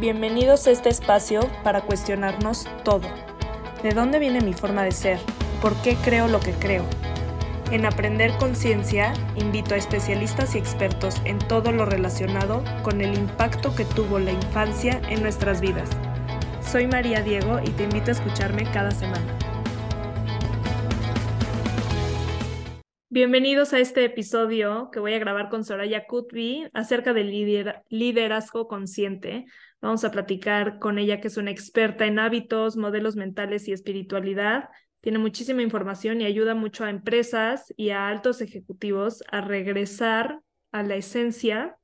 Bienvenidos a este espacio para cuestionarnos todo. ¿De dónde viene mi forma de ser? ¿Por qué creo lo que creo? En Aprender Conciencia invito a especialistas y expertos en todo lo relacionado con el impacto que tuvo la infancia en nuestras vidas. Soy María Diego y te invito a escucharme cada semana. Bienvenidos a este episodio que voy a grabar con Soraya Kutbi acerca del liderazgo consciente. Vamos a platicar con ella, que es una experta en hábitos, modelos mentales y espiritualidad. Tiene muchísima información y ayuda mucho a empresas y a altos ejecutivos a regresar a la esencia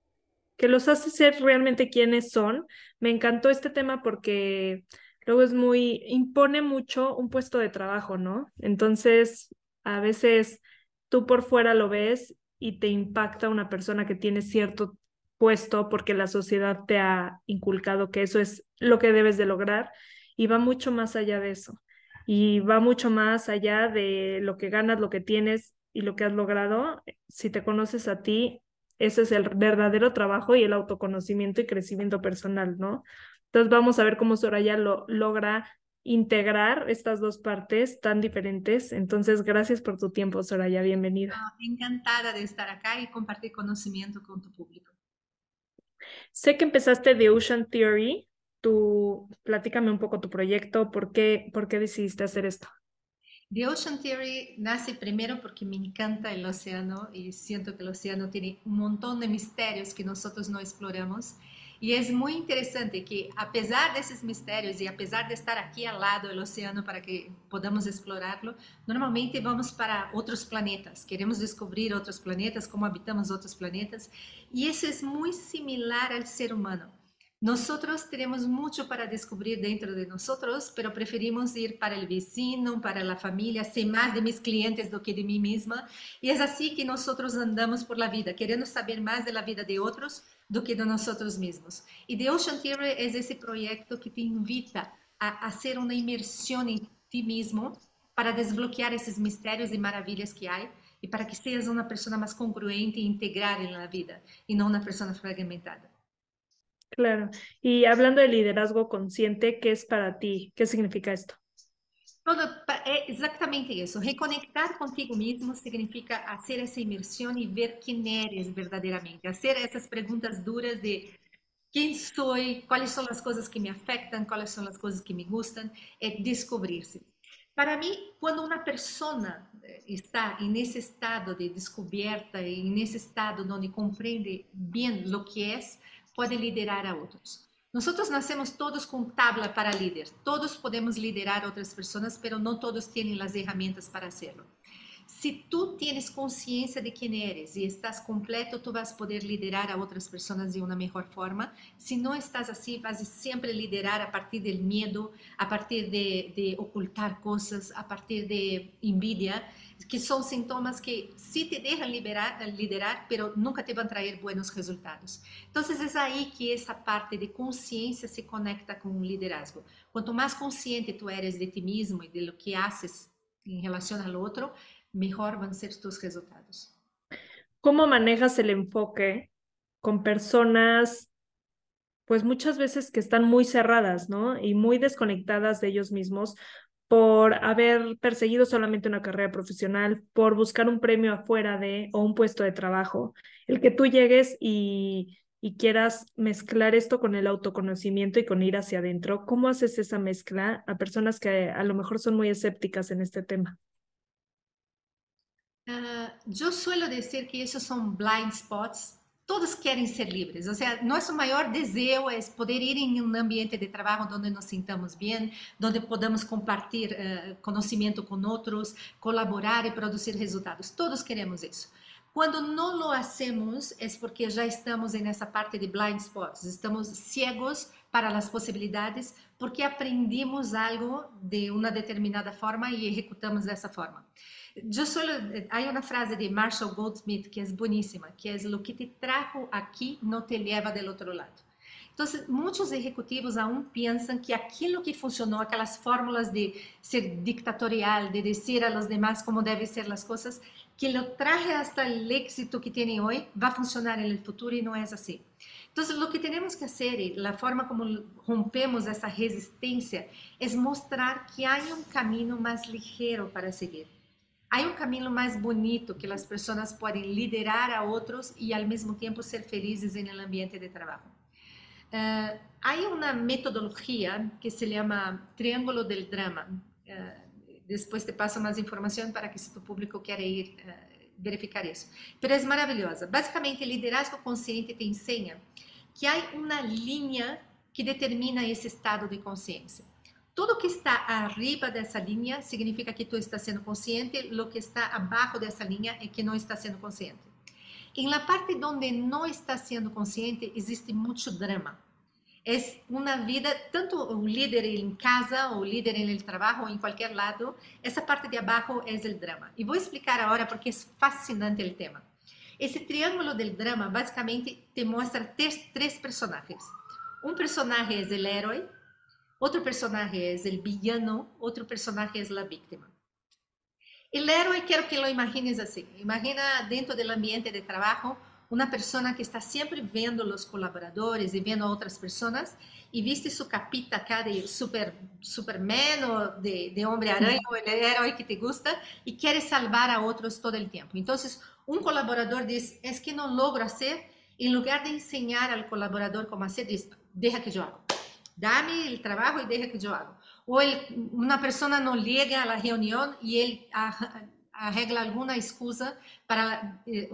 que los hace ser realmente quienes son. Me encantó este tema porque luego es muy, impone mucho un puesto de trabajo, ¿no? Entonces, a veces tú por fuera lo ves y te impacta una persona que tiene cierto puesto porque la sociedad te ha inculcado que eso es lo que debes de lograr y va mucho más allá de eso y va mucho más allá de lo que ganas, lo que tienes y lo que has logrado. Si te conoces a ti, ese es el verdadero trabajo y el autoconocimiento y crecimiento personal, ¿no? Entonces vamos a ver cómo Soraya lo logra integrar estas dos partes tan diferentes. Entonces, gracias por tu tiempo, Soraya. Bienvenida. encantada de estar acá y compartir conocimiento con tu público. Sé que empezaste de Ocean Theory. Tú, platícame un poco tu proyecto. ¿Por qué, por qué decidiste hacer esto? The Ocean Theory nace primero porque me encanta el océano y siento que el océano tiene un montón de misterios que nosotros no exploramos y es muy interesante que, apesar de esos misterios y apesar de estar aquí al lado del océano para que podamos explorarlo, normalmente vamos para otros planetas, queremos descubrir otros planetas, cómo habitamos otros planetas, y eso es muy similar al ser humano. Nosotros tenemos mucho para descubrir dentro de nosotros, pero preferimos ir para el vecino, para la familia, sé más de mis clientes do que de mí misma. Y es así que nosotros andamos por la vida, queriendo saber de la vida de otros do que de nosotros mismos. Y The Ocean Theory es ese proyecto que te invita a hacer una inmersión en ti mismo para desbloquear esos misterios y maravillas que hay y para que seas una persona más congruente e integral en la vida y no una persona fragmentada. Claro. Y hablando de liderazgo consciente, ¿qué es para ti? ¿Qué significa esto? Todo, é exatamente isso. Reconectar contigo mesmo significa fazer essa imersão e ver quem eres verdadeiramente. Fazer essas perguntas duras de quem sou, quais são as coisas que me afetam, quais são as coisas que me gustam, é descobrir-se. Para mim, quando uma pessoa eh, está nesse estado de descoberta nesse estado onde compreende bem o que é, pode liderar a outros. Nós nascemos todos com tabla para líder. Todos podemos liderar outras pessoas, mas não todos têm as ferramentas para hacerlo. Se tu tienes consciência de quem eres e estás completo, tu vas poder liderar a outras pessoas de uma melhor forma. Se não estás assim, vas sempre liderar a partir do medo, a partir de, de ocultar coisas, a partir de envidia que são sintomas que sí te deixam liberar, liderar, pero nunca te vão trazer buenos resultados. Então, é aí que essa parte de consciência se conecta com o liderazgo. Quanto mais consciente tu eres de ti mesmo e de lo que haces em relação ao outro, melhor vão ser tus resultados. Como manejas el enfoque con personas, pues muchas veces que están muy cerradas, ¿no? Y muy desconectadas de ellos mismos por haber perseguido solamente una carrera profesional, por buscar un premio afuera de o un puesto de trabajo, el que tú llegues y quieras mezclar esto con el autoconocimiento y con ir hacia adentro, ¿cómo haces esa mezcla a personas que a lo mejor son muy escépticas en este tema? Uh, yo suelo decir que esos son blind spots todos querem ser livres. Ou seja, nosso maior desejo é poder ir em um ambiente de trabalho onde nos sintamos bem, onde podamos compartilhar uh, conhecimento com outros, colaborar e produzir resultados. Todos queremos isso. Quando não lo hacemos é porque já estamos nessa parte de blind spots, estamos cegos para as possibilidades porque aprendimos algo de uma determinada forma e executamos dessa forma. Solo, hay una frase de Marshall Goldsmith que es buenísima, que es lo que te trajo aquí no te lleva del otro lado. Entonces, muitos executivos aún piensan que aquilo que funcionou, aquelas fórmulas de ser dictatorial, de dizer a los demás como devem ser as coisas, que lo traje hasta el éxito que tienen hoy, va a funcionar el futuro y no es así. Então, o que temos que fazer, a forma como rompemos essa resistência, é mostrar que há um caminho mais ligeiro para seguir. Há um caminho mais bonito que as pessoas podem liderar a outros e, ao mesmo tempo, ser felizes no ambiente de trabalho. Uh, há uma metodologia que se chama Triângulo del Drama. Uh, depois te passo mais informação para que, se o público quer ir uh, verificar isso. É maravilhosa. Basicamente, liderazgo consciente te ensina que há uma linha que determina esse estado de consciência. Tudo que está arriba dessa linha significa que tu está sendo consciente, o que está abaixo dessa linha é que não está sendo consciente. Em la parte onde não está sendo consciente, existe muito drama. É uma vida, tanto o líder em casa, o líder em trabalho, ou em qualquer lado, essa parte de abaixo é o drama. E vou explicar agora porque é fascinante o tema. Esse triângulo do drama basicamente te mostra três, três personagens. Um personagem é o herói, outro personagem é o villano, outro personagem é a vítima. O herói quero que lo imagines assim. Imagina dentro do ambiente de trabalho uma pessoa que está sempre vendo os colaboradores e vendo outras pessoas e viste sua capita acá de super, Superman ou de, de Homem-Aranha, ou o herói que te gusta, e quer salvar a outros todo o tempo. Então, um colaborador diz, é que não logro fazer, em lugar de ensinar ao colaborador como fazer, diz, deixa que eu hago. Dá-me o trabalho e deixa que eu hago. Ou ele, uma pessoa não liga à reunião e ele arregla alguma excusa para eh,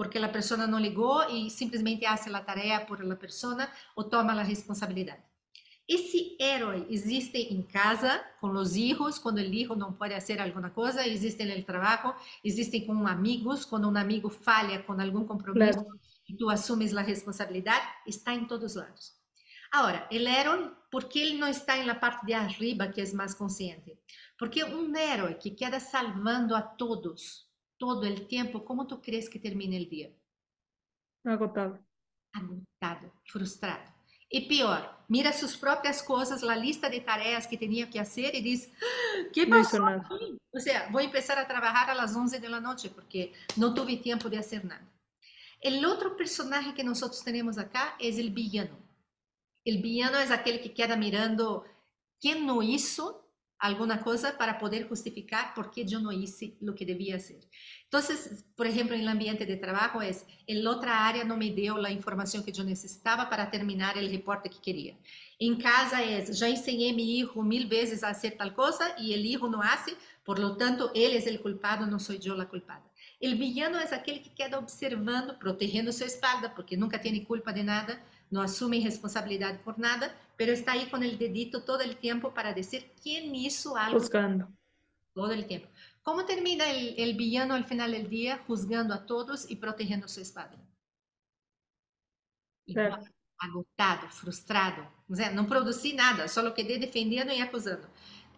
porque a pessoa não ligou e simplesmente faz a tarefa por a pessoa ou toma a responsabilidade. Esse herói existe em casa, com os filhos, quando o filho não pode fazer alguma coisa, existe no trabalho, existe com amigos, quando um amigo falha com algum compromisso claro. e tu assumes a responsabilidade, está em todos os lados. Agora, o herói, por que ele não está na parte de arriba, que é mais consciente? Porque um herói que queda salvando a todos todo o tempo, como tu crees que termina o dia? Agotado. Agotado, frustrado. E pior, mira suas próprias coisas, a lista de tarefas que tinha que fazer e diz: Que passou? Ou seja, vou começar a trabalhar às 11 da noite porque não tive tempo de fazer nada. O outro personagem que nós temos acá é o villano. O villano é aquele que queda mirando quem não hizo alguma coisa para poder justificar por que eu não hice o que devia ser. Então, por exemplo, no ambiente de trabalho é, em outra área não me deu a informação que eu necessitava para terminar o reporte que queria. Em casa é, já ensinei meu filho mil vezes a fazer tal coisa e o filho não hace, por lo tanto, ele é o culpado, não sou eu a culpada. O villano é aquele que queda observando, protegendo sua espalda, porque nunca tem culpa de nada, não assume responsabilidade por nada, pero está aí com o dedito todo o tempo para dizer quem hizo algo. Buscando. Todo o tempo. Como termina o villano al final del dia? Juzgando a todos e protegendo sua espada. Igual, agotado, frustrado. Não produzi nada, só quedei defendendo e acusando.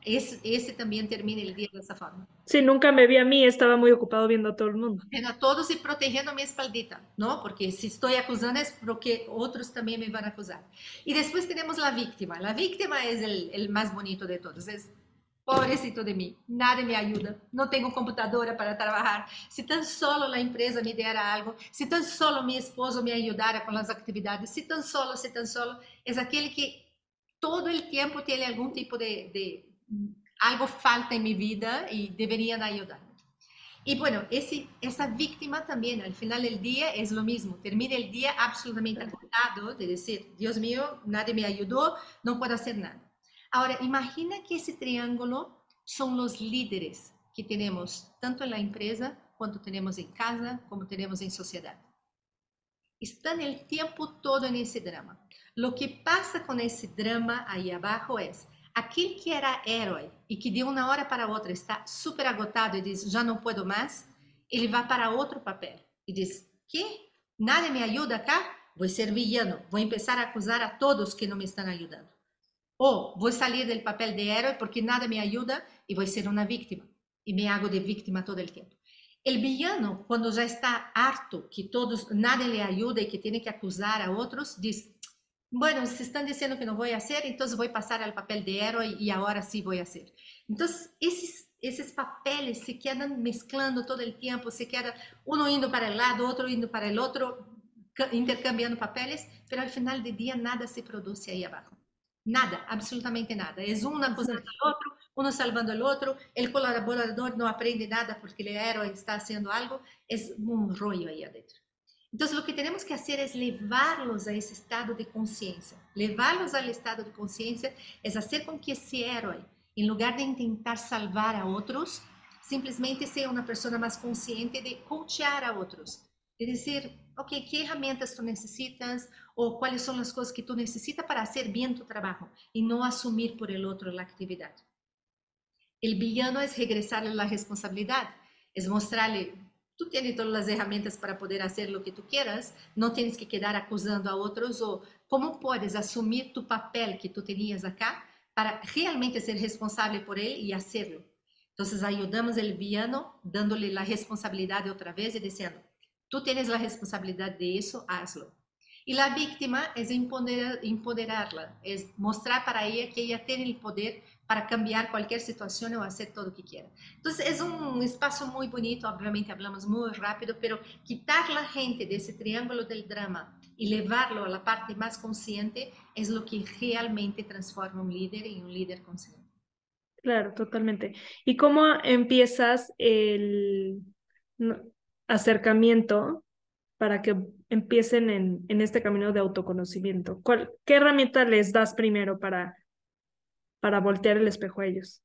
Esse, esse também termina o dia dessa forma. Sí, nunca me vi a mí, estaba muy ocupado viendo a todo el mundo. Vendo a todos e protegendo minha espaldita, não? Porque se estou acusando é porque outros também me vão acusar. E depois temos a vítima. A vítima é o mais bonito de todos. É pobrecito de mim, nada me ajuda, não tenho computadora para trabalhar. Se tão solo a empresa me dera algo, se tão solo meu esposo me ajudara com as atividades, se tão solo, se tão solo, é aquele que todo o tempo tem algum tipo de, de algo falta en mi vida y deberían ayudarme. Y bueno, ese, esa víctima también al final del día es lo mismo, termina el día absolutamente agotado de decir, Dios mío, nadie me ayudó, no puedo hacer nada. Ahora, imagina que ese triángulo son los líderes que tenemos tanto en la empresa, cuanto tenemos en casa, como tenemos en sociedad. Están el tiempo todo en ese drama. Lo que pasa con ese drama ahí abajo es, aquele que era herói e que de uma hora para outra está super agotado e diz, já não puedo mais, ele vai para outro papel e diz, que? Nada me ajuda cá? Vou ser villano, vou começar a acusar a todos que não me estão ajudando. Ou vou sair do papel de herói porque nada me ajuda e vou ser uma vítima. E me hago de vítima todo o tempo. O villano, quando já está harto que todos nada lhe ajuda e que tem que acusar a outros, diz: bueno, se están diciendo que no voy a hacer, entonces voy a pasar al papel de héroe y ahora sí voy a hacer. Entonces, esos, esos papeles se quedan mezclando todo el tiempo, se queda uno indo para el lado, otro indo para el otro, intercambiando papeles, pero al final del día nada se produce ahí abajo. Nada, absolutamente nada. Es uno acusando al otro, uno salvando al otro, el colaborador no aprende nada porque el héroe está haciendo algo. Es un rollo ahí adentro. Entonces, lo que tenemos que hacer es llevarlos a ese estado de conciencia. Llevarlos al estado de conciencia es hacer con que ese héroe, en lugar de intentar salvar a otros, simplesmente sea una persona más consciente de coachear a otros. De decir, ok, ¿qué herramientas tú necesitas? O cuáles son las cosas que tú necesitas para hacer bien tu trabajo y no asumir por el otro la actividad. El villano es regresarle la responsabilidad, es mostrarle, tú tienes todas las herramientas para poder hacer lo que tú quieras, no tienes que quedar acusando a otros o cómo puedes asumir tu papel que tú tenías acá para realmente ser responsable por él y hacerlo. Entonces ayudamos al villano dándole la responsabilidad otra vez y diciendo, tú tienes la responsabilidad de eso, hazlo. Y la víctima es empoderar, empoderarla, es mostrar para ella que ella tiene el poder para cambiar cualquier situación o hacer todo lo que quiera. Entonces es un espacio muy bonito, obviamente hablamos muy rápido, pero quitar la gente de ese triángulo del drama y llevarlo a la parte más consciente es lo que realmente transforma un líder en un líder consciente. Claro, totalmente. ¿Y cómo empiezas el acercamiento para que empiecen en, en este camino de autoconocimiento? ¿Qué herramienta les das primero para para voltear el espejo a ellos.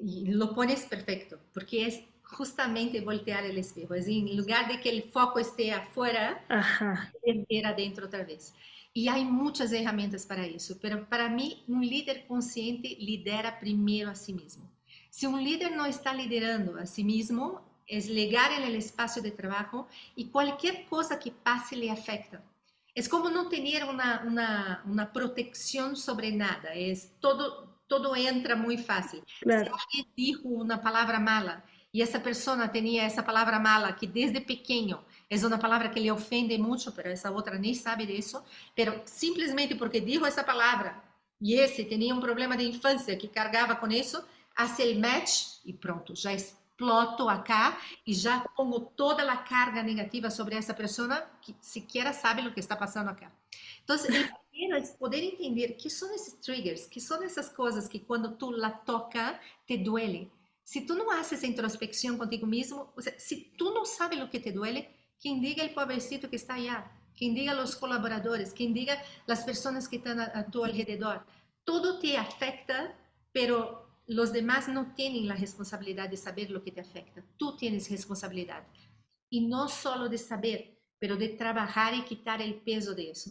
y lo pones perfecto, porque es justamente voltear el espejo. Es en lugar de que el foco esté afuera, ir adentro otra vez. Y hay muchas herramientas para eso, pero para mí un líder consciente lidera primero a sí mismo. Si un líder no está liderando a sí mismo, es legar en el espacio de trabajo y cualquier cosa que pase le afecta. Es como no tener una, una, una protección sobre nada, es todo, todo entra muy fácil. Claro. Si alguien dijo una palabra mala y esa persona tenía esa palabra mala que desde pequeño es una palabra que le ofende mucho, pero esa otra ni sabe de eso, pero simplemente porque dijo esa palabra y ese tenía un problema de infancia que cargaba con eso, hace el match y pronto, ya es exploto acá y ya pongo toda la carga negativa sobre esa persona que siquiera sabe lo que está pasando acá. Entonces, el primero es poder entender qué son esos triggers, qué son esas cosas que cuando tú la toca te duele. Si tú no haces introspección contigo mismo, o sea, si tú no sabes lo que te duele, quien diga el pobrecito que está allá, quien diga los colaboradores, quien diga las personas que están a, a tu alrededor, todo te afecta, pero los demás no tienen la responsabilidad de saber lo que te afecta. Tú tienes responsabilidad. Y no solo de saber, pero de trabajar y quitar el peso de eso.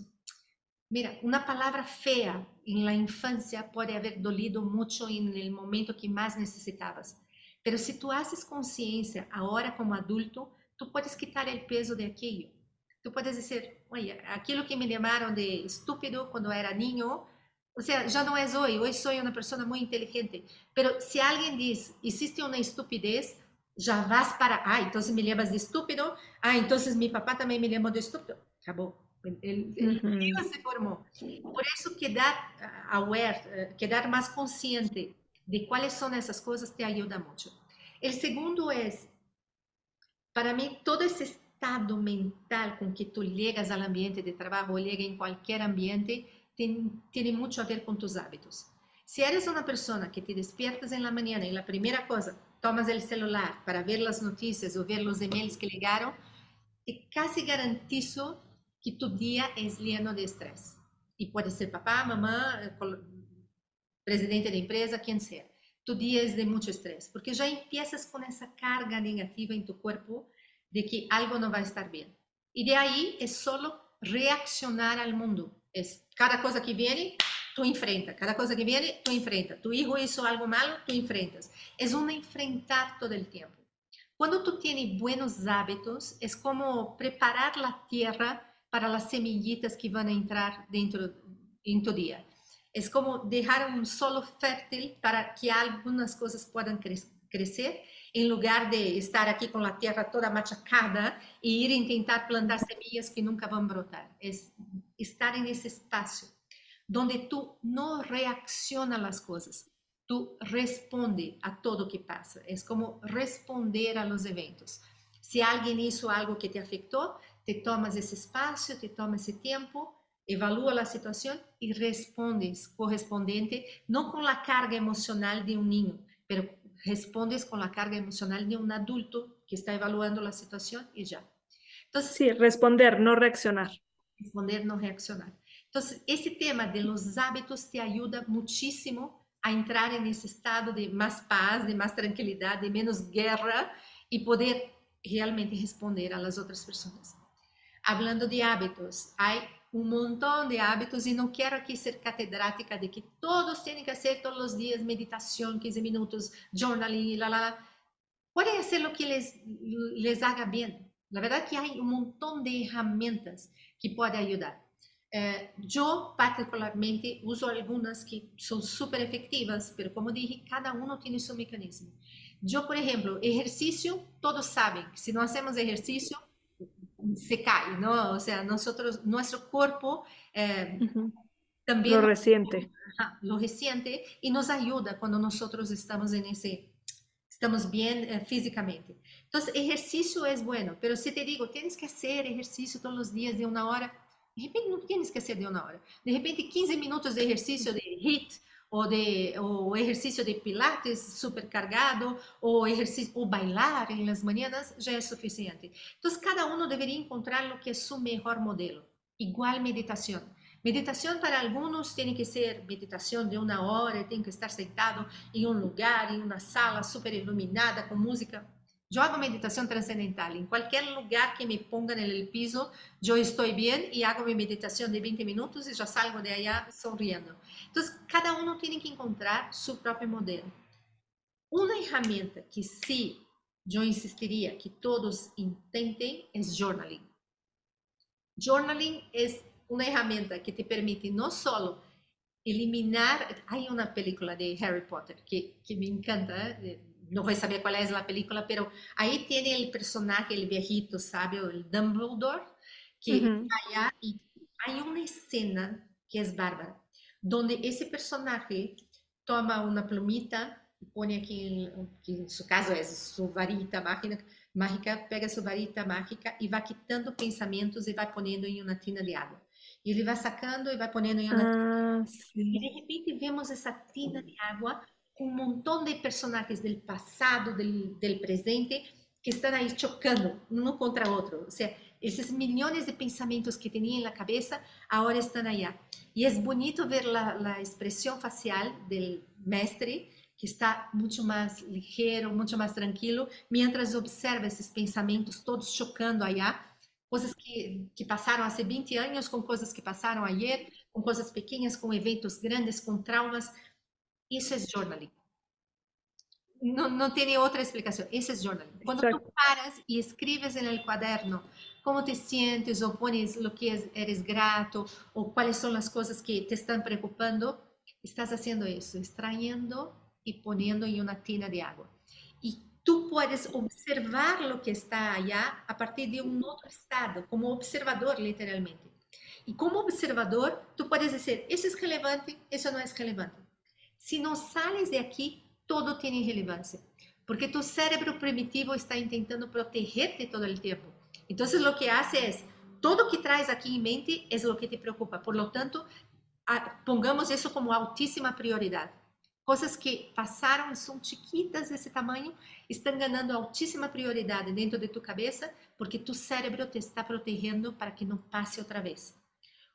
Mira, una palabra fea en la infancia puede haber dolido mucho en el momento que más necesitabas. Pero si tú haces conciencia ahora como adulto, tú puedes quitar el peso de aquello. Tú puedes decir, oye, aquello que me llamaron de estúpido cuando era niño, o sea, ya no es hoy, hoy soy una persona muy inteligente. Pero si alguien dice, hiciste una estupidez, ya vas para, ah, entonces me llamas de estúpido, ah, entonces mi papá también me llamó de estúpido. Acabó. El, el, se formó. Por eso quedar ah, aware, eh, quedar más consciente de cuáles son esas cosas te ayuda mucho. El segundo es, para mí, todo ese estado mental con que tú llegas al ambiente de trabajo o llegas en cualquier ambiente, tiene, mucho a ver con tus hábitos. Si eres una persona que te despiertas en la mañana y la primera cosa, tomas el celular para ver las noticias o ver los emails que llegaron, te casi garantizo que tu día es lleno de estrés. Y puede ser papá, mamá, presidente de empresa, quien sea. Tu día es de mucho estrés, porque ya empiezas con esa carga negativa en tu cuerpo de que algo no va a estar bien. Y de ahí es solo reaccionar al mundo. Es cada cosa que viene, tú enfrentas. Cada cosa que viene, tú enfrentas. Tu hijo hizo algo malo, tú enfrentas. Es un enfrentar todo el tiempo. Cuando tú tienes buenos hábitos, es como preparar la tierra para las semillitas que a entrar dentro en tu día. Es como dejar un solo fértil para que algunas cosas puedan cre crecer en lugar de estar aquí con la tierra toda machacada y ir a intentar plantar semillas que nunca a brotar. Es estar en ese espacio donde tú no reaccionas las cosas, tú responde a todo que pasa. Es como responder a los eventos. Si alguien hizo algo que te afectó, te tomas esse espaço, te tomas esse tempo, evalúa a situação e respondes correspondente, não com a carga emocional de um ninho, mas respondes com a carga emocional de um adulto que está evaluando a situação e já. Entonces, sí, responder, no reaccionar. Responder, no reaccionar. Entonces, ese tema de los hábitos te ayuda muchísimo a entrar en ese estado de más paz, de más tranquilidad, de menos guerra y poder realmente responder a las otras personas. Hablando de hábitos, hay un montón de hábitos y no quiero aquí ser catedrática de que todos tienen que hacer todos los días meditación, 15 minutos, journaling, la, la. Pueden hacer lo que les, les haga bien, La verdad que hay un montón de herramientas que pueden ayudar. Eh, yo particularmente uso algunas que son súper efectivas, pero como dije, cada uno tiene su mecanismo. Yo, por ejemplo, ejercicio, todos saben que si no hacemos ejercicio, se cae, ¿no? O sea, nosotros, nuestro cuerpo eh, uh -huh. también... Lo resiente. Lo resiente y nos ayuda cuando nosotros estamos en ese estamos bien eh, físicamente. Entonces, ejercicio es bueno, pero si te digo, tienes que hacer ejercicio todos los días de una hora, de repente no tienes que hacer de una hora. De repente 15 minutos de ejercicio de HIIT o de o ejercicio de pilates super cargado o ejercicio o bailar en las mañanas ya es suficiente. Entonces, cada uno debería encontrar lo que es su mejor modelo. Igual meditación. Para alguns tem que ser meditação de uma hora, tem que estar sentado em um lugar, em uma sala super iluminada, com música. Eu hago meditação transcendental. Em qualquer lugar que me ponga no piso, eu estou bem e hago minha meditação de 20 minutos e já salgo de allá sorrindo. Então, cada um tem que encontrar seu próprio modelo. Uma ferramenta que sim, eu insistiria que todos intentem é journaling. Journaling é una herramienta que te permite no solo eliminar, hay una película de Harry Potter que, que me encanta, voy a saber cuál es la película, pero ahí tiene el personaje, el viejito sabio, el Dumbledore, que uh -huh. allá y hay una escena que es bárbara, donde ese personaje toma una plumita y pone aquí, que en su caso es su varita mágica, mágica, pega su varita mágica y va quitando pensamientos y va poniendo en una tina de agua. E ele vai sacando e vai ponendo em uma ah, E de repente vemos essa tina de água com um montão de personagens do passado, do, do presente, que estão aí chocando um contra outro. Ou seja, esses milhões de pensamentos que tinha na cabeça, agora estão aí. E é bonito ver a expressão facial do mestre, que está muito mais ligeiro, muito mais tranquilo, mientras observa esses pensamentos todos chocando allá coisas que, que passaram há 20 anos com coisas que passaram ayer, com coisas pequenas, com eventos grandes, com traumas. Isso é journaling. Não, não tem outra explicação. Isso é journaling. Quando tu paras e escreves no quaderno como te sientes ou pones o que eres grato ou quais são as coisas que te estão preocupando, estás fazendo isso, extraindo e ponendo em uma tina de água. E tú puedes observar lo que está allá a partir de un otro estado, como observador literalmente. Y como observador, tú puedes decir, eso es relevante, eso no es relevante. Si no sales de aquí, todo tiene relevancia, porque tu cerebro primitivo está intentando protegerte todo el tiempo. Entonces lo que hace es, todo que traes aquí en mente es lo que te preocupa. Por lo tanto, pongamos eso como altísima prioridad. Coisas que passaram são chiquitas desse tamanho estão ganhando altíssima prioridade dentro de tu cabeça porque tu cérebro te está protegendo para que não passe outra vez.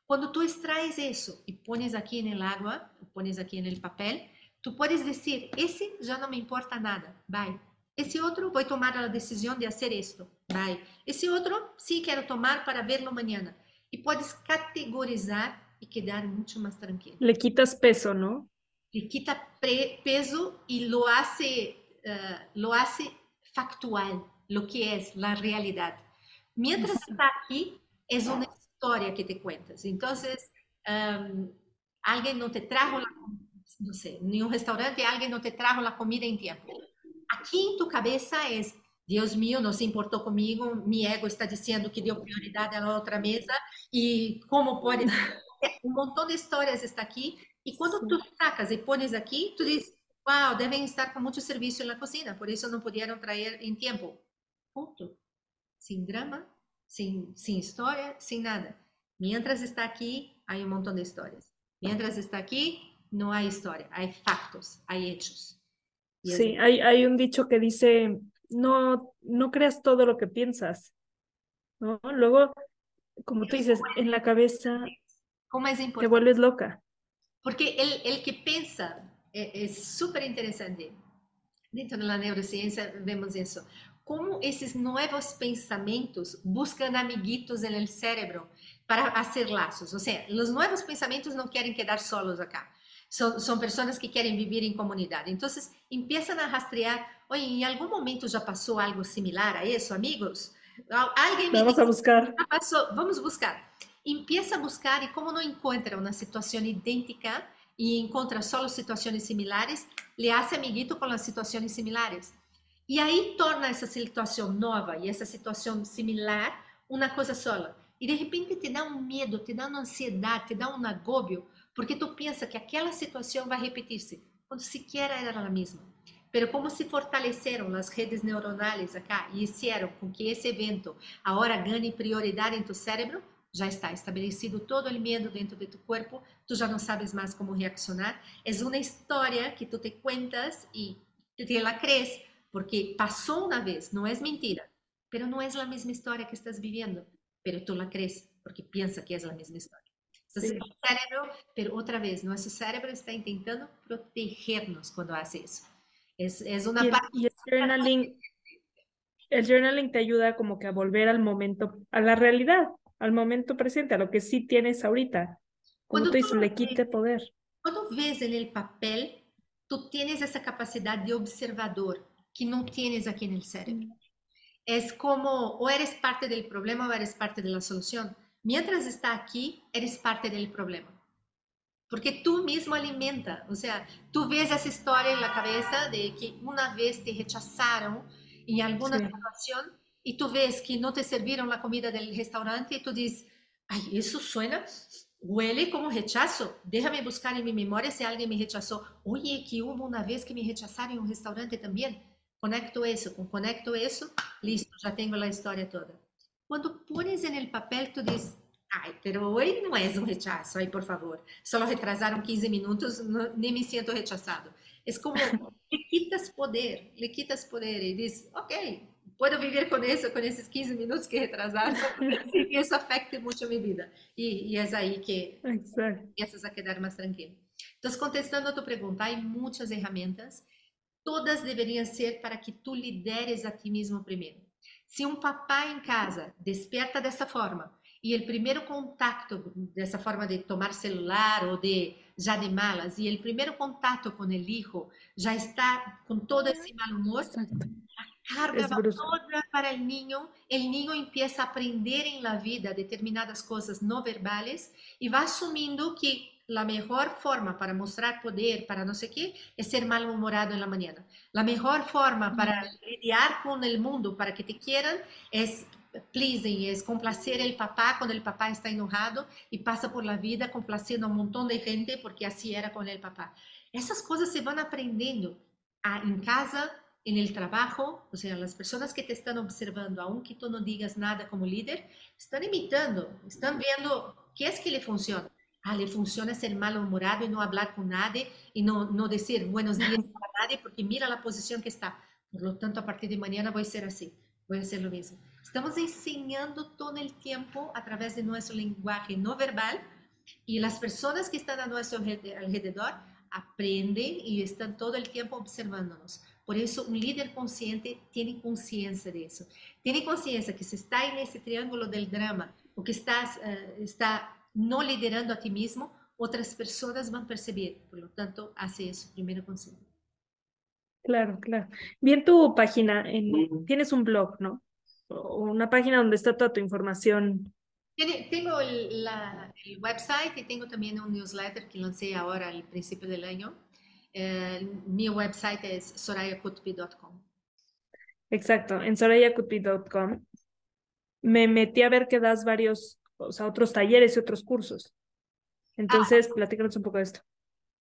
Quando tu extraes isso e pones aqui no água, pones aqui no papel, tu podes dizer: esse já não me importa nada, vai. Esse outro vou tomar a decisão de fazer isto, vai. Esse outro sim quero tomar para verlo amanhã. E podes categorizar e quedar muito mais tranquilo. Le quitas peso, não? Le quita peso y lo hace, uh, lo hace factual, lo que es la realidad. Mientras está aquí, es una historia que te cuentas. Entonces, um, alguien no te trajo, la, no sé, en un restaurante alguien no te trajo la comida en tiempo. Aquí en tu cabeza es, Dios mío, no se importó conmigo, mi ego está diciendo que dio prioridad a la otra mesa y cómo puede Un montón de historias está aquí E quando Sim. tu sacas e pones aqui, tu diz, wow, devem estar com muito serviço na cozinha, por isso não puderam trazer em tempo. Ponto. Sem drama, sin, sin historia, sin nada. Mientras está aquí, hay un montón de historias. Mientras está aquí, no hay historia, hay factos, hay hechos. Y sí, es... hay, hay un dicho que dice, no, no creas todo lo que piensas, ¿no? Luego, como tú dices, en la cabeza ¿Cómo es te vuelves loca. Porque el, el que piensa es súper interesante. Dentro de la neurociencia vemos eso. Cómo esos nuevos pensamientos buscan amiguitos en el cerebro para hacer lazos. O sea, los nuevos pensamientos no quieren quedar solos acá. Son, son personas que quieren vivir en comunidad. Entonces, empiezan a rastrear, oye, ¿en algún momento ya pasó algo similar a eso, amigos? Alguien me Vamos buscar. Pasó? Vamos buscar. Empieza a buscar y como no encuentra una situación idéntica y encuentra solo situaciones similares, le hace amiguito con las situaciones similares. Y ahí torna esa situación nueva y esa situación similar una cosa sola. Y de repente te da un miedo, te da una ansiedad, te da un agobio, porque tú piensas que aquella situación va a repetirse, cuando siquiera era la misma. Pero como se fortaleceram as redes neuronais acá e hicieron com que esse evento agora ganhe prioridade em tu cérebro, já está estabelecido todo o medo dentro de tu corpo, tu já não sabes mais como reaccionar. É uma história que tu te cuentas e te la crees porque passou uma vez, não é mentira, pero não é a mesma história que estás vivendo, pero tu la crees porque pensa que é a mesma história. Entonces, sí. el cerebro, pero otra vez, nuestro cerebro está intentando protegernos. Es, es una y el, parte... Journaling, el journaling te ayuda como que a volver al momento, a la realidad, al momento presente, a lo que sí tienes ahorita. Como cuando tú dices, le quite poder. Cuando ves en el papel, tú tienes esa capacidad de observador que no tienes aquí en el cerebro. Mm. Es como, o eres parte del problema o eres parte de la solución. Mientras está aquí, eres parte del problema. Porque tú mismo alimenta, o sea, tú ves esa historia en la cabeza de que una vez te rechazaron en alguna sí. situación y tú ves que no te sirvieron la comida del restaurante y tú dices, ay, eso suena, huele como rechazo. Déjame buscar en mi memoria si alguien me rechazó. Oye, que hubo una vez que me rechazaron en un restaurante también. Conecto eso, con conecto eso, listo, ya tengo la historia toda. Cuando pones en el papel, tú dices, Ai, pero hoje não é um rechazo, aí por favor. Só retrasaram 15 minutos, não, nem me sinto rechazado. É como, le quitas poder, le quitas poder e diz, ok, puedo viver com isso, com esses 15 minutos que retrasaram, e isso afeta muito a minha vida. E, e é aí que começas a quedar mais tranquilo. Então, contestando a tua pergunta, há muitas ferramentas, todas deveriam ser para que tu lideres a ti mesmo primeiro. Se um papai em casa desperta dessa forma, e o primeiro contato dessa forma de tomar celular ou de já de malas e o primeiro contato com o hijo já está com todo esse mal humor carga va toda para o niño o niño empieza a aprender em la vida determinadas coisas não verbales e vai assumindo que a melhor forma para mostrar poder, para não sei o quê, é ser mal-humorado na manhã. A melhor forma para lidar com o mundo, para que te quieran, é pleasing, es complacer el papá cuando el papá está enojado y pasa por la vida complaciendo a un montón de gente porque así era con el papá. Esas cosas se van aprendiendo a, en casa, en el trabajo, o sea, las personas que te están observando, aunque tú no digas nada como líder, están imitando, están viendo qué es que le funciona. Ah, le funciona ser malhumorado y no hablar con nadie y no, no decir buenos días para nadie porque mira la posición que está. Por lo tanto, a partir de mañana voy a ser así, voy a hacer lo mismo. Estamos enseñando todo el tiempo a través de nuestro lenguaje no verbal y las personas que están a nuestro alrededor aprenden y están todo el tiempo observándonos. Por eso un líder consciente tiene conciencia de eso. Tiene conciencia que si está en ese triángulo del drama o que estás, uh, está no liderando a ti mismo, otras personas van a percibir. Por lo tanto, hace eso primero consigo. Claro, claro. Bien tu página, en, tienes un blog, ¿no? una página donde está toda tu información. Tengo el, la, el, website y tengo también un newsletter que lancé ahora al principio del año. Mi website es sorayakutbi.com. Exacto, en sorayakutbi.com me metí a ver que das varios, o sea, otros talleres y otros cursos. Entonces, ah, platícanos un poco de esto.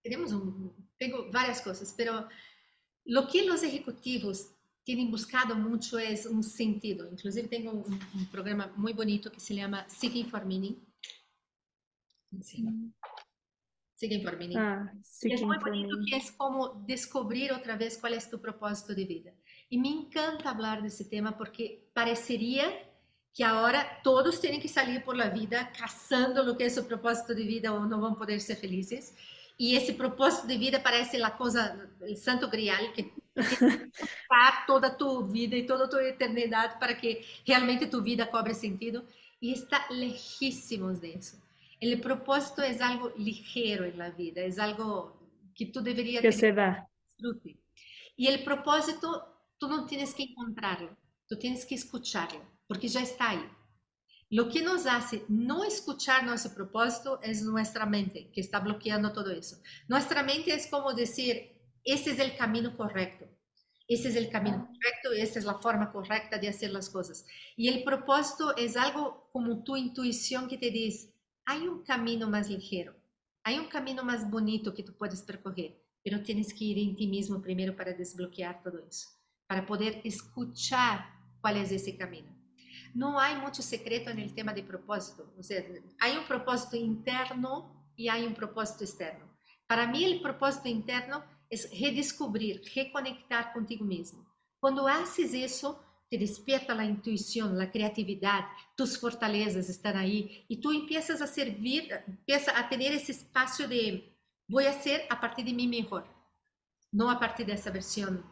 Tenemos un, tengo varias cosas, pero lo que los ejecutivos tienen buscado mucho es un sentido. Inclusive tengo un, un programa muy bonito que se llama Seeking for Meaning. Sí. Seeking for Meaning. Ah, es muy bonito que es como descubrir otra vez cuál es tu propósito de vida. Y me encanta hablar de ese tema porque parecería que ahora todos tienen que salir por la vida cazando lo que es su propósito de vida o no van a poder ser felices. Y ese propósito de vida parece la cosa, el santo grial, que para toda tu vida y toda tu eternidad para que realmente tu vida cobre sentido. Y está lejísimos de eso. El propósito es algo ligero en la vida, es algo que tú deberías que se da. disfrute. Y el propósito, tú no tienes que encontrarlo, tú tienes que escucharlo, porque ya está ahí. Lo que nos hace no escuchar nuestro propósito es nuestra mente, que está bloqueando todo eso. Nuestra mente es como decir, ese es el camino correcto, ese es el camino correcto y esa es la forma correcta de hacer las cosas. Y el propósito es algo como tu intuición que te dice, hay un camino más ligero, hay un camino más bonito que tú puedes percorrer, pero tienes que ir en ti mismo primero para desbloquear todo eso, para poder escuchar cuál es ese camino. No hay mucho secreto el tema de propósito, o sea, hay un propósito interno y hay un propósito externo. Para mí el propósito interno es redescubrir, reconectar contigo mismo. Cuando haces eso, te despierta la intuición, la creatividad, tus fortalezas están ahí y tú empiezas a servir, empiezas a tener ese espacio de voy a ser a partir de mí mejor, no a partir de esa versión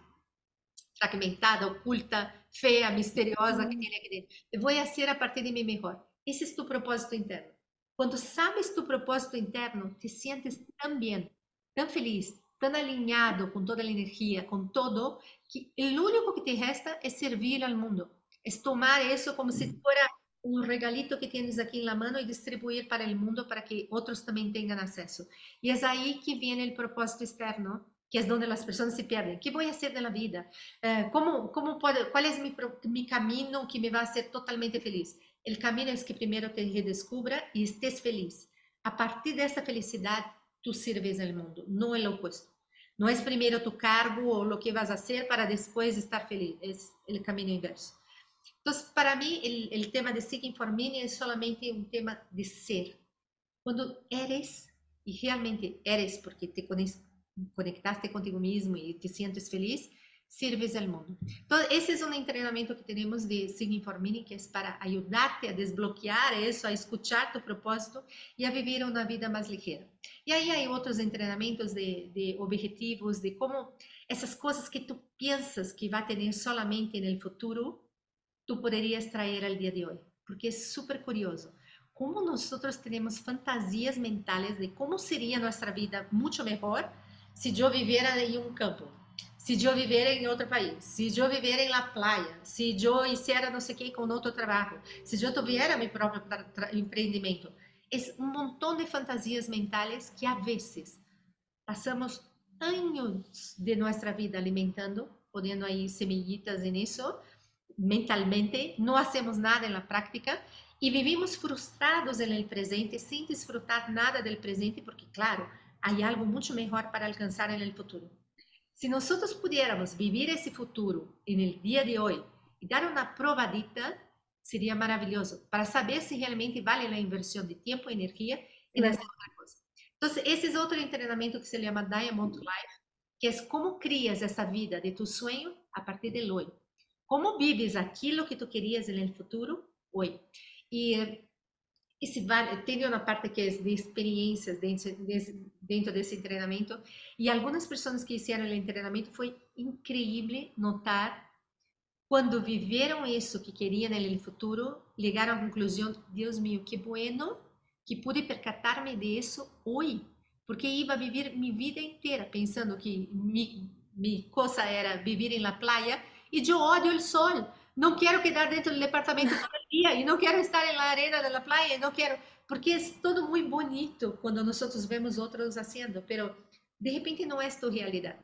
fragmentada, oculta, fea, misteriosa que tiene aquí dentro. Voy a ser a partir de mí mejor. Ese es tu propósito interno. Cuando sabes tu propósito interno, te sientes tan bien, tan feliz, alinhado com toda a energia, com todo, que o único que te resta é servir ao mundo. É tomar isso como se fosse um regalito que tienes aqui na mão e distribuir para o mundo para que outros também tenham acesso. E é aí que vem o propósito externo, que é onde as pessoas se perdem. que vou fazer da vida? Uh, como, como pode, qual é meu, meu caminho que me vai fazer totalmente feliz? O caminho é que primeiro te redescubra e estés feliz. A partir dessa felicidade, tu sirves ao mundo, não é o opuesto. Não é primeiro tu cargo ou o que vas a hacer para depois estar feliz, é o caminho inverso. Então, para mim, o tema de Seeking for Meaning é solamente um tema de ser. Quando eres, e realmente eres porque te conectaste contigo mesmo e te sientes feliz, sirves al mundo. Entonces, ese es un entrenamiento que tenemos de Meaning, que es para ayudarte a desbloquear eso, a escuchar tu propósito y a vivir una vida más ligera. Y ahí hay otros entrenamientos de, de objetivos, de cómo esas cosas que tú piensas que va a tener solamente en el futuro, tú podrías traer al día de hoy, porque es súper curioso. Cómo nosotros tenemos fantasías mentales de cómo sería nuestra vida mucho mejor si yo viviera en un campo se eu viver em outro país, se eu viver em la playa, se eu hiciera não sei o que com outro trabalho, se eu tuviera meu próprio empreendimento. É um montão de fantasias mentais que, a vezes, passamos anos de nossa vida alimentando, poniendo aí semillitas nisso, mentalmente, não hacemos nada na prática e vivimos frustrados no presente sem desfrutar nada do presente, porque, claro, há algo muito melhor para alcançar no futuro. Si nosotros pudiéramos vivir ese futuro en el día de hoy y dar una probadita, sería maravilloso para saber si realmente vale la inversión de tiempo y energía en hacer otra cosa. Entonces, ese es otro entrenamiento que se llama Diamond Life, que es cómo crías esa vida de tu sueño a partir del hoy. Cómo vives aquilo que tú querías en el futuro hoy. Y vale, tem uma parte que é de experiências dentro desse, dentro desse treinamento. E algumas pessoas que fizeram o treinamento foi incrível notar quando viveram isso que queriam no futuro, chegaram à conclusão, Deus meu, que bueno que pude percatar-me disso hoje, porque ia viver minha vida inteira pensando que minha coisa era viver na praia e eu odio o sol não quero quedar dentro do departamento todo dia e não quero estar na arena da praia, não quero, porque é todo muito bonito quando nós vemos outros fazendo, pero de repente não é tua realidade.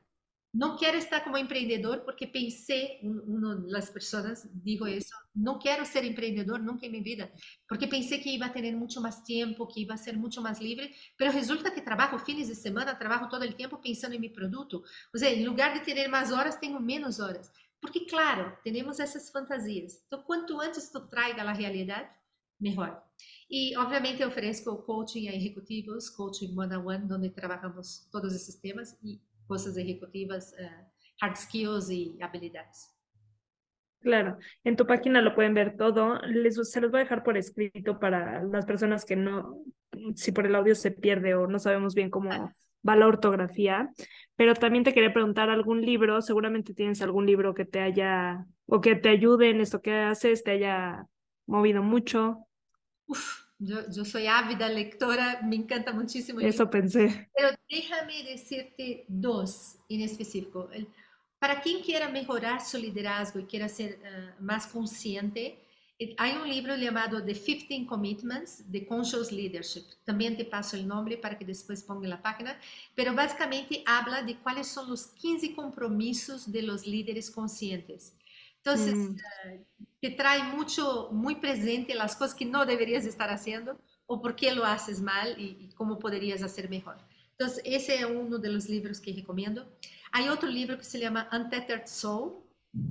Não quero estar como empreendedor porque pensei, uma das pessoas digo isso, não quero ser empreendedor nunca em minha vida, porque pensei que ia ter muito mais tempo, que ia ser muito mais livre, pero resulta que trabalho fines de semana, trabalho todo o tempo pensando em meu produto. Ou seja, em lugar de ter mais horas, tenho menos horas. Porque, claro, temos essas fantasias. Então, quanto antes tu traiga a realidade, melhor. E, obviamente, ofereço coaching a executivos, coaching one-on-one, onde trabalhamos todos esses temas e coisas executivas, uh, hard skills e habilidades. Claro, en tu página lo pueden ver todo. Les, se los voy a dejar por escrito para las personas que no, si por el audio se pierde o no sabemos bien cómo va la ortografía. Pero también te quería preguntar algún libro, seguramente tienes algún libro que te haya o que te ayude en esto que haces, te haya movido mucho. Uf, yo, yo soy ávida lectora, me encanta muchísimo. Eso pensé. Pero déjame decirte dos en específico. Para quem queira melhorar seu liderazgo e queira ser uh, mais consciente, há um livro chamado The 15 Commitments de Conscious Leadership. Também te passo o nome para que depois ponga na página. Pero basicamente habla de quais são os 15 compromissos de los líderes conscientes. Então, mm. uh, te traz muito, muito presente as coisas que não deverias estar fazendo ou por que lo haces mal e, e como poderias fazer melhor. Então, esse é um dos livros que recomendo. Hay otro libro que se llama Untethered Soul,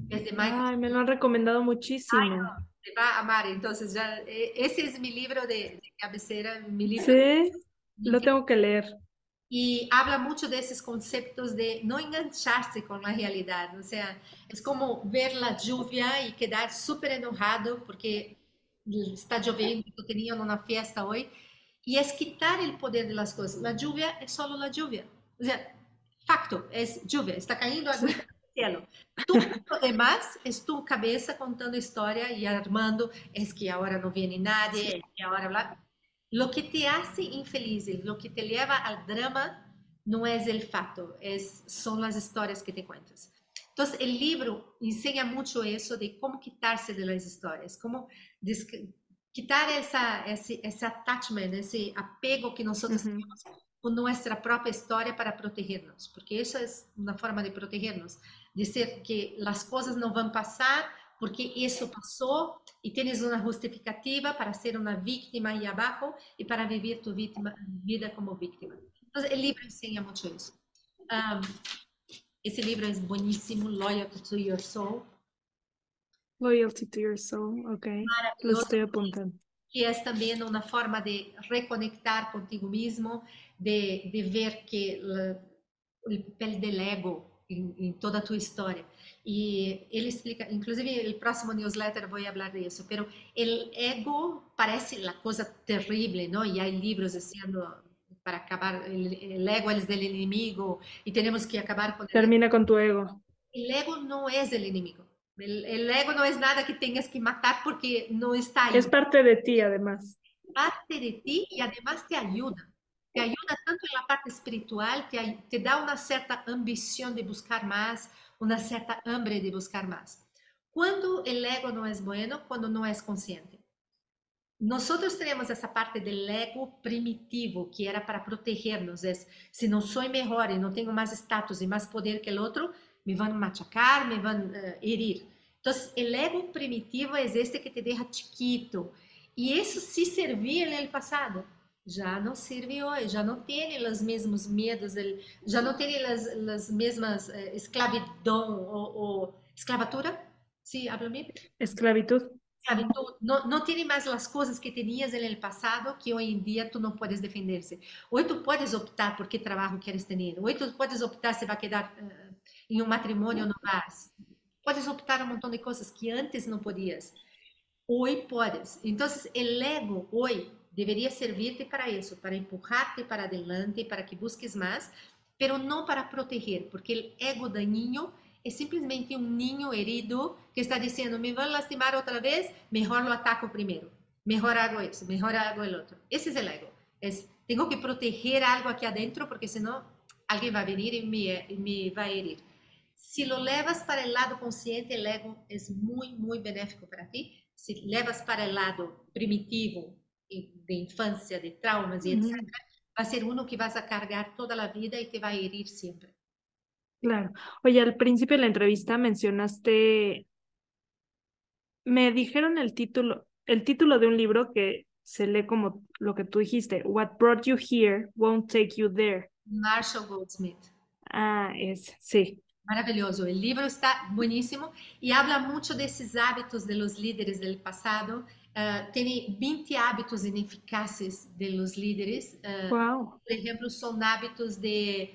que es de Michael. Ay, me lo han recomendado muchísimo. Ay, no, te va a amar. Entonces, ya, ese es mi libro de, de cabecera, mi libro. Sí, lo tengo que leer. Y habla mucho de esos conceptos de no engancharse con la realidad. O sea, es como ver la lluvia y quedar súper enojado porque está lloviendo, yo tenía una fiesta hoy. Y es quitar el poder de las cosas. La lluvia es solo la lluvia. O sea, Facto, é lluvia, está caindo agua do cielo. Tudo o demás é tu cabeça contando história e armando, é que agora não vem nadie, é que agora blá. Lo que te hace infeliz, lo que te leva ao drama, não é o fato, é, são as histórias que te contas. Então, o livro ensina muito isso de como quitar-se das histórias, como quitar essa, esse, esse attachment, esse apego que nós uhum. temos con nuestra propia historia para protegernos, porque eso es una forma de protegernos, decir que las cosas no van a pasar porque eso pasó y tienes una justificativa para ser una víctima ahí abajo y para vivir tu víctima, vida como víctima. Entonces, el libro enseña mucho eso. Um, ese libro es buenísimo, Loyalty to Your Soul. Loyalty to Your Soul, ok. Lo estoy apuntando. Que es también una forma de reconectar contigo mismo, de, de ver que o papel del ego em, em toda a tua história. E ele explica, inclusive, o próximo newsletter vou falar disso, pero el ego parece a coisa terrível, não? E há livros dizendo para acabar, el, ego é del inimigo e temos que acabar com Termina com tu ego. O ego não é o inimigo. El, ego não é nada que tenhas que matar porque não está aí. É parte de ti, además. Parte de ti e además te ajuda te ayuda tanto en la parte espiritual, te, te da una cierta ambición de buscar más, una cierta hambre de buscar más. Cuando el ego no es bueno, cuando no es consciente. Nosotros tenemos esa parte del ego primitivo que era para protegernos. Es, si no soy mejor y no tengo más estatus y más poder que el otro, me van a machacar, me a uh, herir. Entonces, el ego primitivo es este que te deja chiquito. Y eso sí servía en el pasado já não serve hoje, já não tem os mesmos medos, já não tem as, as mesmas eh, escravidão ou, ou escravatura, sim, habla bem? Esclavitud. Esclavitud. Não, não tem mais as coisas que tinhas no passado que hoje em dia tu não podes defender-se. Hoje tu podes optar por que trabalho queres ter. Hoje tu podes optar se vai quedar uh, em um matrimônio ou não vas. Podes optar um montão de coisas que antes não podias. Hoje podes. Então, o ego hoje deveria servir-te para isso, para empurrar-te para adelante, para que busques mais, pero não para proteger, porque o ego daninho é simplesmente um ninho herido que está dizendo: me vão lastimar outra vez, melhor lo ataco primeiro, melhor hago isso, melhor hago o outro. Esse é o ego. Es, tenho que proteger algo aqui adentro, porque senão alguém vai vir e me, me vai herir. Se lo levas para o lado consciente, o ego é muito, muito benéfico para ti. Se levas para o lado primitivo, de infância, de traumas y etc., va a ser uno que vas a cargar toda la vida y te va a herir siempre. Claro. Oye, al principio de la entrevista mencionaste, me dijeron el título, el título de un libro que se lee como lo que tú dijiste, What brought you here won't take you there. Marshall Goldsmith. Ah, es, sí. Maravilhoso. O livro está bueníssimo e habla muito desses hábitos de los líderes do passado. Uh, tem 20 hábitos ineficazes de los líderes. Uh, Uau. Por exemplo, são hábitos de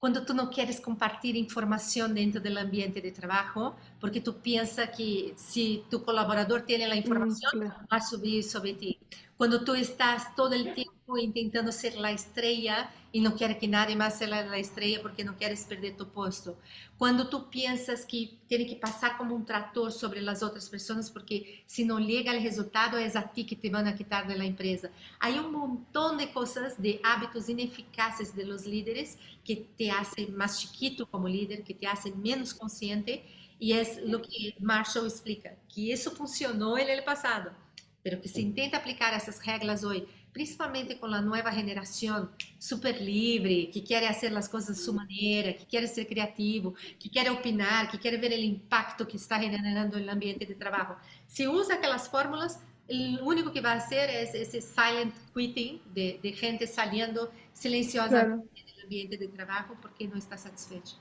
quando tu não queres compartilhar informação dentro do ambiente de trabalho, porque tu pensa que se tu colaborador tem a informação, mm, claro. vai subir sobre ti. Quando tu estás todo o tempo tentando ser a estrela e não quer que nadie mais seja a estrela porque não queres perder tu posto. Quando tu pensas que tem que passar como um trator sobre as outras pessoas porque se não chega o resultado é a ti que te vão a quitar da empresa. Há um montão de coisas, de hábitos ineficazes de los líderes que te hacen mais chiquito como líder, que te hacen menos consciente e é o que Marshall explica, que isso funcionou no passado, mas que se intenta aplicar essas regras hoje principalmente com a nova geração super livre, que quer fazer as coisas de sua maneira, que quer ser criativo, que quer opinar, que quer ver o impacto que está generando no ambiente de trabalho. Se usa aquelas fórmulas, o único que vai fazer é esse silent quitting de, de gente saindo silenciosamente claro. do ambiente de trabalho porque não está satisfecho.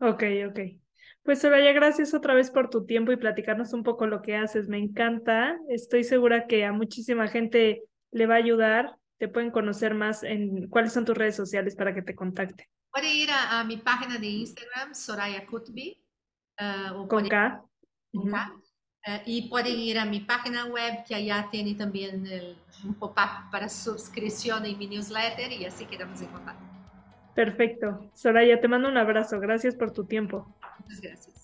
Ok, ok. Pues Soraya, gracias otra vez por tu tiempo y platicarnos un poco lo que haces. Me encanta. Estoy segura que a muchísima gente le va a ayudar. Te pueden conocer más en cuáles son tus redes sociales para que te contacte. Puede ir a, mi página de Instagram, Soraya Kutbi. Uh, con K. Eh, y pueden ir a mi página web, que allá tiene también el, un pop-up para suscripción en mi newsletter y así quedamos en contacto. Perfecto. Soraya, te mando un abrazo. Gracias por tu tiempo. Muchas gracias.